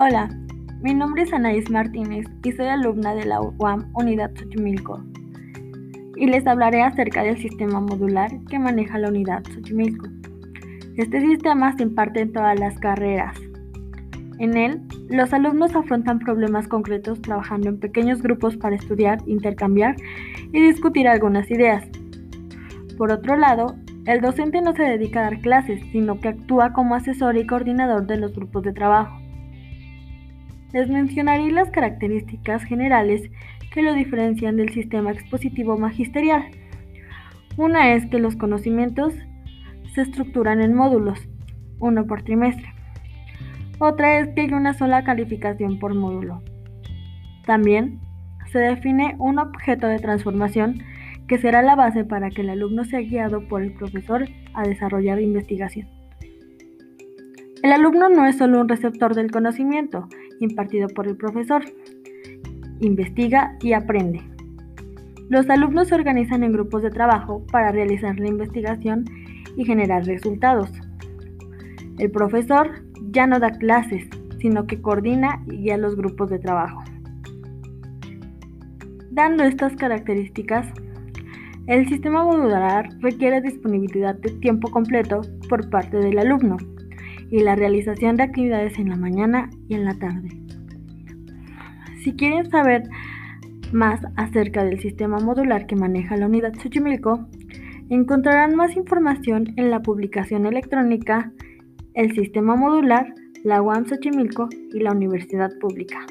Hola, mi nombre es Anaís Martínez y soy alumna de la UAM Unidad Xochimilco. Y les hablaré acerca del sistema modular que maneja la Unidad Xochimilco. Este sistema se imparte en todas las carreras. En él, los alumnos afrontan problemas concretos trabajando en pequeños grupos para estudiar, intercambiar y discutir algunas ideas. Por otro lado, el docente no se dedica a dar clases, sino que actúa como asesor y coordinador de los grupos de trabajo. Les mencionaré las características generales que lo diferencian del sistema expositivo magisterial. Una es que los conocimientos se estructuran en módulos, uno por trimestre. Otra es que hay una sola calificación por módulo. También se define un objeto de transformación que será la base para que el alumno sea guiado por el profesor a desarrollar investigación. El alumno no es solo un receptor del conocimiento, impartido por el profesor. Investiga y aprende. Los alumnos se organizan en grupos de trabajo para realizar la investigación y generar resultados. El profesor ya no da clases, sino que coordina y guía los grupos de trabajo. Dando estas características, el sistema modular requiere disponibilidad de tiempo completo por parte del alumno y la realización de actividades en la mañana y en la tarde. Si quieren saber más acerca del sistema modular que maneja la unidad Xochimilco, encontrarán más información en la publicación electrónica El sistema modular, la UAM Xochimilco y la Universidad Pública.